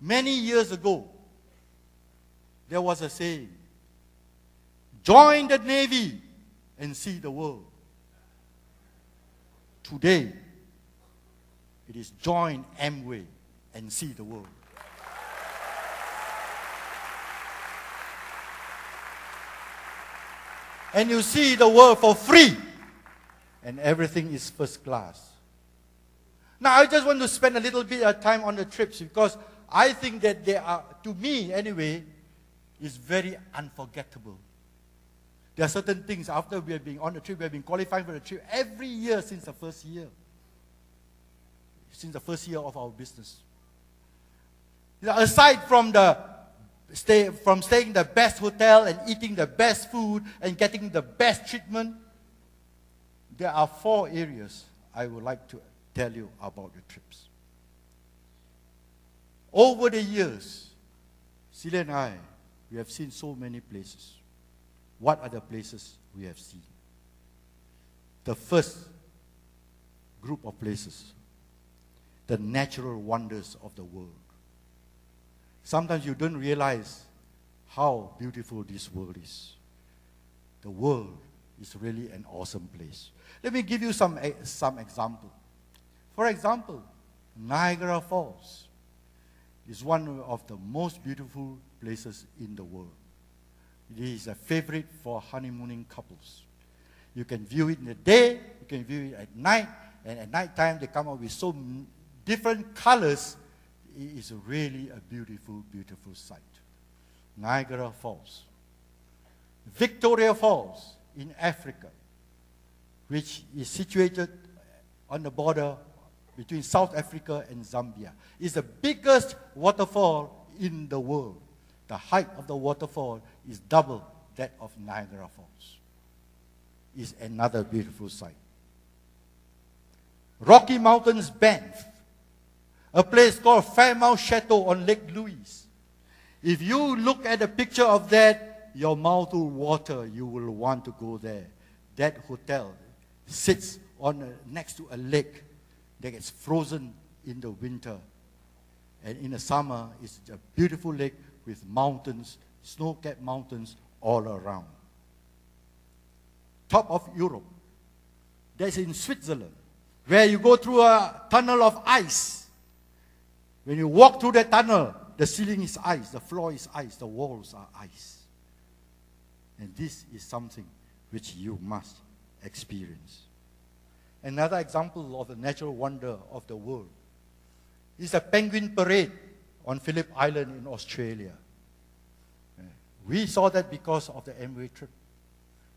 Many years ago, there was a saying join the Navy and see the world. Today, it is join Amway and see the world. and you see the world for free, and everything is first class. Now, I just want to spend a little bit of time on the trips because I think that they are, to me anyway, is very unforgettable. There are certain things after we have been on the trip, we have been qualifying for the trip every year since the first year. Since the first year of our business. aside from the stay, from staying in the best hotel and eating the best food and getting the best treatment, there are four areas I would like to tell you about the trips. Over the years, Celia and I, we have seen so many places. What are the places we have seen? The first group of places, the natural wonders of the world. Sometimes you don't realize how beautiful this world is. The world is really an awesome place. Let me give you some, eh, some example. For example, Niagara Falls is one of the most beautiful places in the world. It is a favorite for honeymooning couples. You can view it in the day, you can view it at night, and at night time they come up with so different colors it is really a beautiful, beautiful sight. Niagara Falls. Victoria Falls in Africa, which is situated on the border between South Africa and Zambia, is the biggest waterfall in the world. The height of the waterfall is double that of Niagara Falls. Is another beautiful sight. Rocky Mountains Banff a place called Fairmont Chateau on Lake Louise. If you look at a picture of that, your mouth will water. You will want to go there. That hotel sits on a, next to a lake that gets frozen in the winter. And in the summer, it's a beautiful lake with mountains, snow-capped mountains all around. Top of Europe. That's in Switzerland, where you go through a tunnel of ice when you walk through that tunnel, the ceiling is ice, the floor is ice, the walls are ice. And this is something which you must experience. Another example of the natural wonder of the world is the penguin parade on Phillip Island in Australia. We saw that because of the Amway trip.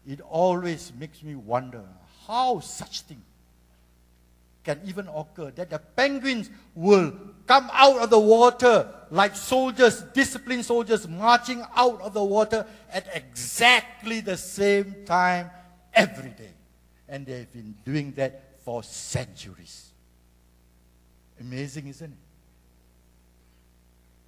It always makes me wonder how such thing can even occur that the penguins will come out of the water like soldiers, disciplined soldiers marching out of the water at exactly the same time every day. And they've been doing that for centuries. Amazing, isn't it?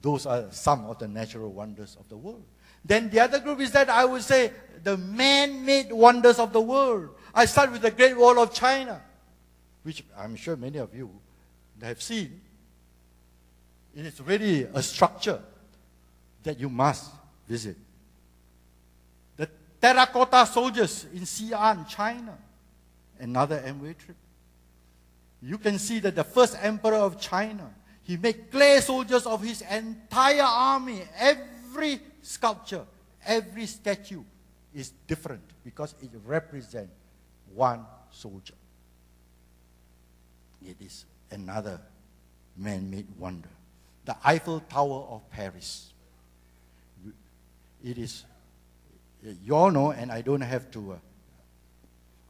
Those are some of the natural wonders of the world. Then the other group is that I would say the man made wonders of the world. I start with the Great Wall of China which I'm sure many of you have seen, it is really a structure that you must visit. The terracotta soldiers in Xi'an, China, another Amway trip. You can see that the first emperor of China, he made clay soldiers of his entire army. Every sculpture, every statue is different because it represents one soldier. It is another man made wonder. the Eiffel Tower of Paris. It is, you all know, and I don't have to, uh,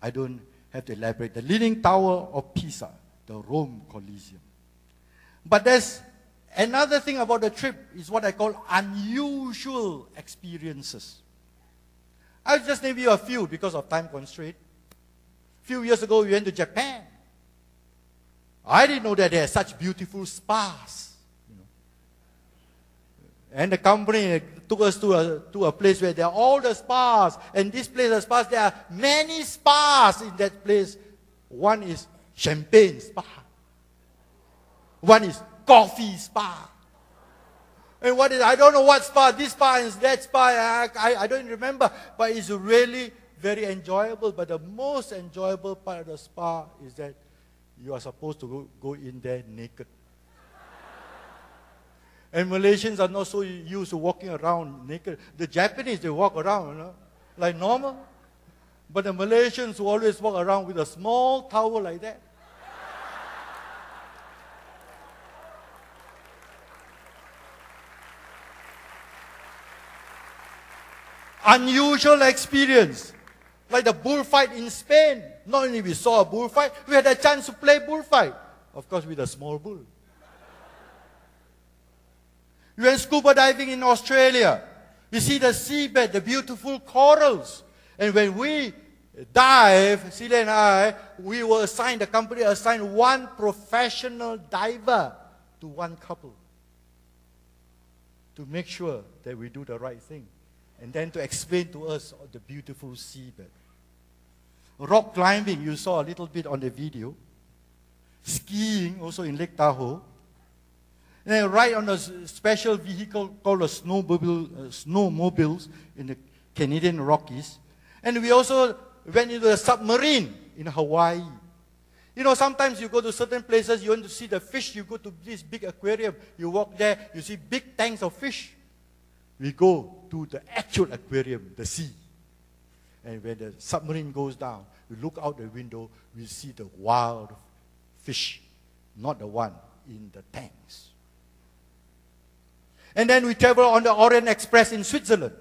I don't have to elaborate. The Leaning Tower of Pisa, the Rome Colosseum. But there's another thing about the trip is what I call unusual experiences. I'll just name you a few because of time constraint. A few years ago, we went to Japan. I didn't know that they had such beautiful spas. You know. And the company took us to a, to a place where there are all the spas. And this place, the spas, there are many spas in that place. One is champagne spa. One is coffee spa. And what is, I don't know what spa, this spa is that spa, I, I, I don't remember. But it's really very enjoyable. But the most enjoyable part of the spa is that you are supposed to go, go in there naked. And Malaysians are not so used to walking around naked. The Japanese, they walk around, you know, like normal. But the Malaysians who always walk around with a small towel like that. Unusual experience. Like the bullfight in Spain. Not only we saw a bullfight, we had a chance to play bullfight. Of course, with a small bull. We went scuba diving in Australia. You see the seabed, the beautiful corals. And when we dive, Celia and I, we were assigned, the company assigned one professional diver to one couple to make sure that we do the right thing. And then to explain to us the beautiful seabed. Rock climbing, you saw a little bit on the video. Skiing, also in Lake Tahoe. And then ride on a special vehicle called a snowmobile, uh, snowmobiles in the Canadian Rockies. And we also went into a submarine in Hawaii. You know, sometimes you go to certain places, you want to see the fish, you go to this big aquarium, you walk there, you see big tanks of fish. We go to the actual aquarium, the sea. And when the submarine goes down, we look out the window, we see the wild fish, not the one in the tanks. And then we travel on the Orient Express in Switzerland,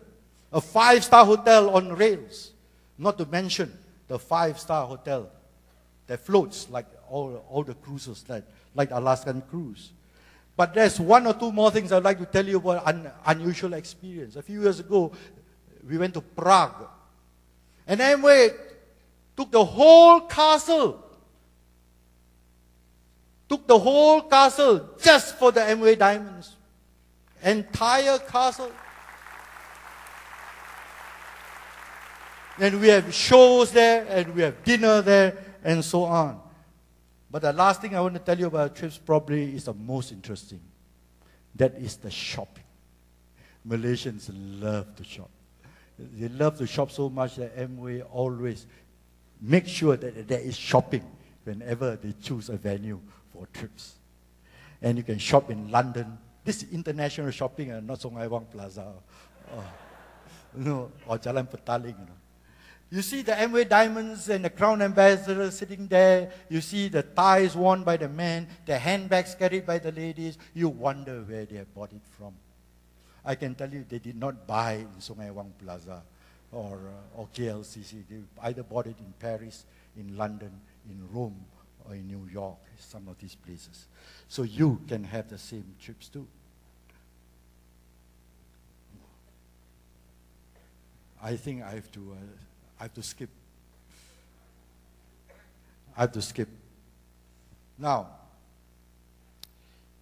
a five star hotel on rails. Not to mention the five star hotel that floats like all, all the cruises, like, like the Alaskan cruise. But there's one or two more things I'd like to tell you about an unusual experience. A few years ago, we went to Prague. And Amway took the whole castle. Took the whole castle just for the Amway diamonds. Entire castle. And we have shows there, and we have dinner there, and so on. But the last thing I want to tell you about trips probably is the most interesting. That is the shopping. Malaysians love to shop. They love to shop so much that Amway always make sure that there is shopping whenever they choose a venue for trips. And you can shop in London. This is international shopping and not Sungai Wang Plaza. Oh. [LAUGHS] Or, you know, or Jalan Petaling. You know. You see the Amway diamonds and the crown ambassador sitting there. You see the ties worn by the men, the handbags carried by the ladies. You wonder where they have bought it from. I can tell you they did not buy in Sungai Wang Plaza or, uh, or KLCC. They either bought it in Paris, in London, in Rome, or in New York, some of these places. So you can have the same trips too. I think I have to. Uh, I have to skip. I have to skip. Now,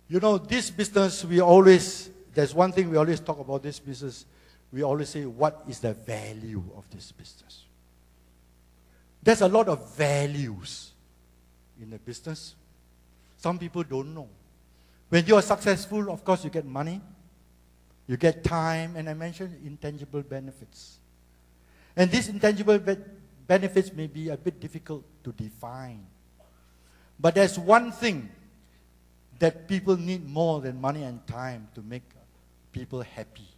you know, this business, we always, there's one thing we always talk about this business. We always say, what is the value of this business? There's a lot of values in the business. Some people don't know. When you are successful, of course, you get money, you get time, and I mentioned intangible benefits. And these intangible be- benefits may be a bit difficult to define. But there's one thing that people need more than money and time to make people happy.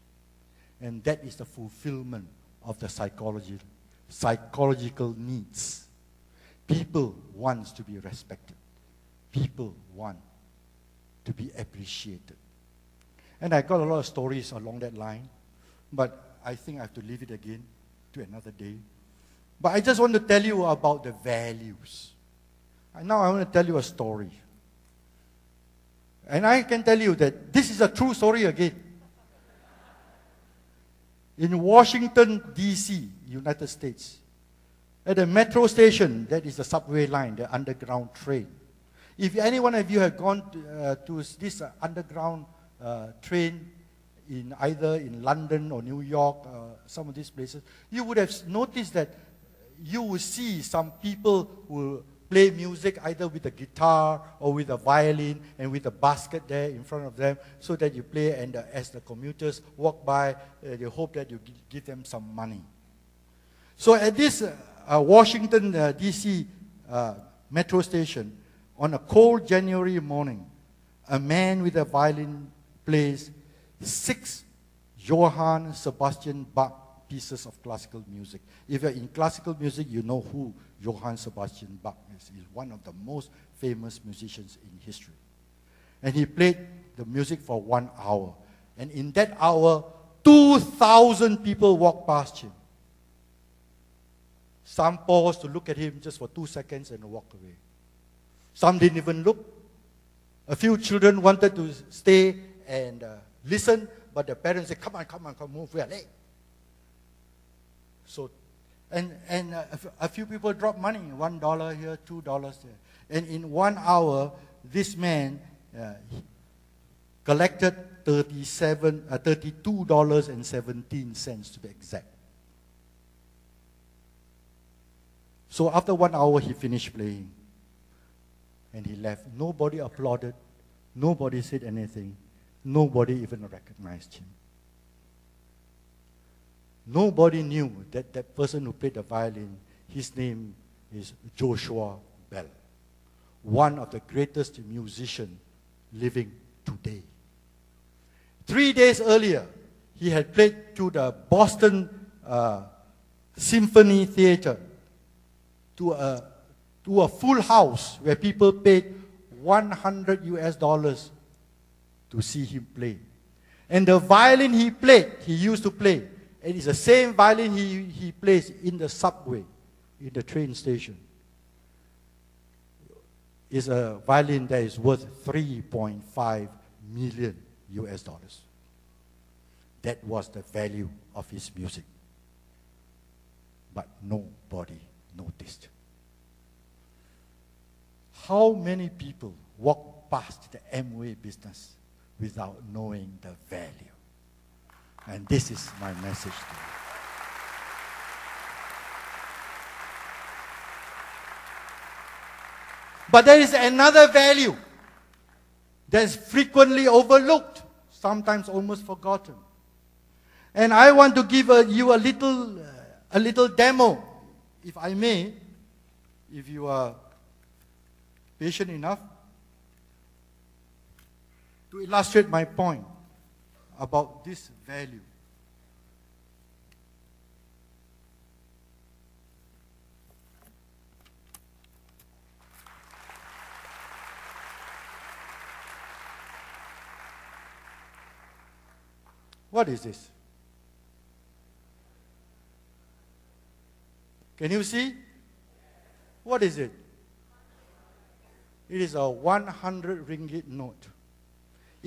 And that is the fulfillment of the psychology, psychological needs. People want to be respected. People want to be appreciated. And I got a lot of stories along that line, but I think I have to leave it again to another day. But I just want to tell you about the values. And now I want to tell you a story. And I can tell you that this is a true story again. In Washington, D.C., United States, at a metro station, that is the subway line, the underground train. If any one of you have gone to, uh, to this uh, underground uh, train in either in London or New York, uh, some of these places, you would have noticed that you will see some people who play music either with a guitar or with a violin and with a basket there in front of them so that you play and uh, as the commuters walk by, uh, you hope that you give them some money. So at this uh, uh Washington, uh, D.C. Uh, metro station, on a cold January morning, a man with a violin plays six Johann Sebastian Bach pieces of classical music. If you're in classical music, you know who Johann Sebastian Bach is. He's one of the most famous musicians in history. And he played the music for one hour. And in that hour, 2,000 people walked past him. Some paused to look at him just for two seconds and walked away. Some didn't even look. A few children wanted to stay and uh, listen, but the parents say, Come on, come on, come move, we are late. So and, and uh, a few people drop money, one dollar here, two dollars there. And in one hour, this man uh, collected 37, uh, $32.17 to be exact. So after one hour, he finished playing. And he left. Nobody applauded. Nobody said anything. Nobody even recognized him. Nobody knew that that person who played the violin, his name is Joshua Bell, one of the greatest musicians living today. Three days earlier, he had played to the Boston uh, Symphony Theater, to a, to a full house where people paid 100 US dollars to see him play. And the violin he played, he used to play, it is the same violin he, he plays in the subway, in the train station. It's a violin that is worth 3.5 million US dollars. That was the value of his music. But nobody noticed. How many people walk past the Amway business without knowing the value? And this is my message to you. But there is another value that is frequently overlooked, sometimes almost forgotten. And I want to give a, you a little, uh, a little demo, if I may, if you are patient enough, to illustrate my point about this value. What is this? Can you see? What is it? It is a 100 ringgit note.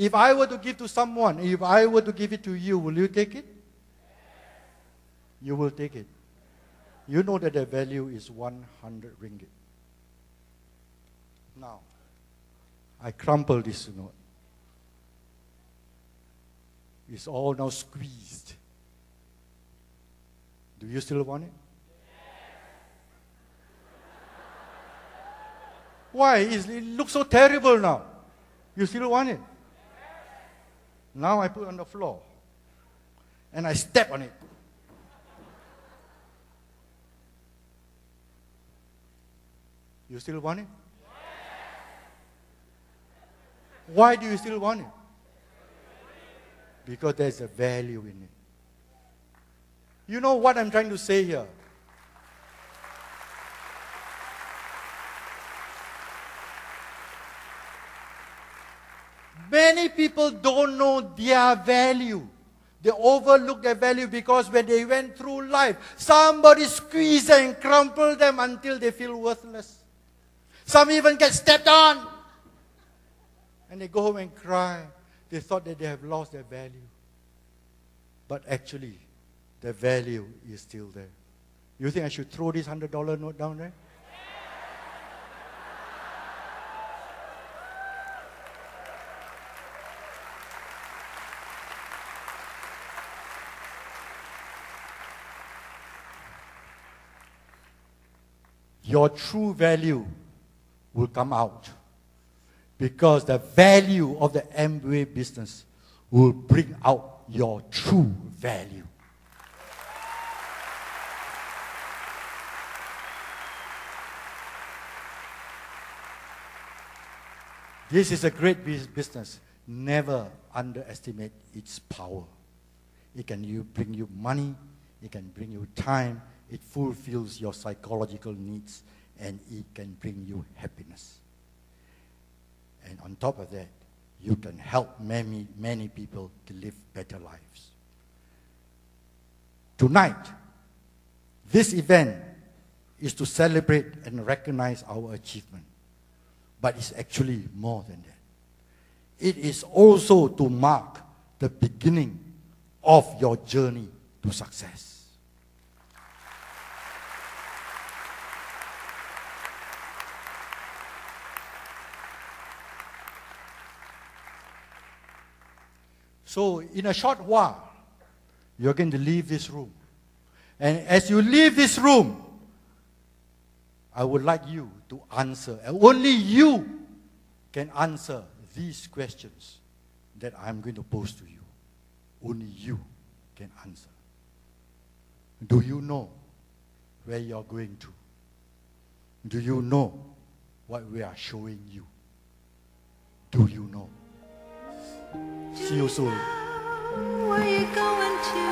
If I were to give to someone, if I were to give it to you, will you take it? You will take it. You know that the value is 100 ringgit. Now, I crumple this note. It's all now squeezed. Do you still want it? Why? It looks so terrible now. You still want it? Now I put on the floor. And I step on it. You still want it? Why do you still want it? Because there's a value in it. You know what I'm trying to say here? Many people don't know their value. They overlook their value because when they went through life, somebody squeezed and crumpled them until they feel worthless. Some even get stepped on. And they go home and cry. They thought that they have lost their value. But actually, the value is still there. You think I should throw this $100 note down there? Your true value will come out. Because the value of the Amway business will bring out your true value. This is a great business. Never underestimate its power. It can you bring you money, it can bring you time, it fulfills your psychological needs and it can bring you happiness. And on top of that, you can help many, many people to live better lives. Tonight, this event is to celebrate and recognize our achievement. But it's actually more than that. It is also to mark the beginning of your journey to success. So, in a short while, you're going to leave this room. And as you leave this room, I would like you to answer. And only you can answer these questions that I'm going to pose to you. Only you can answer. Do you know where you're going to? Do you know what we are showing you? Do you know? See you soon. Where you going to?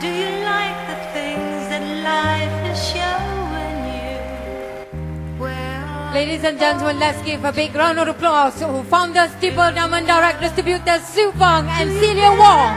Do you like the things that life is showing you? Well, Ladies and gentlemen, let's give a big round of applause to founders, Triple Diamond Direct Distributors, Siew Fang and Celia Wong.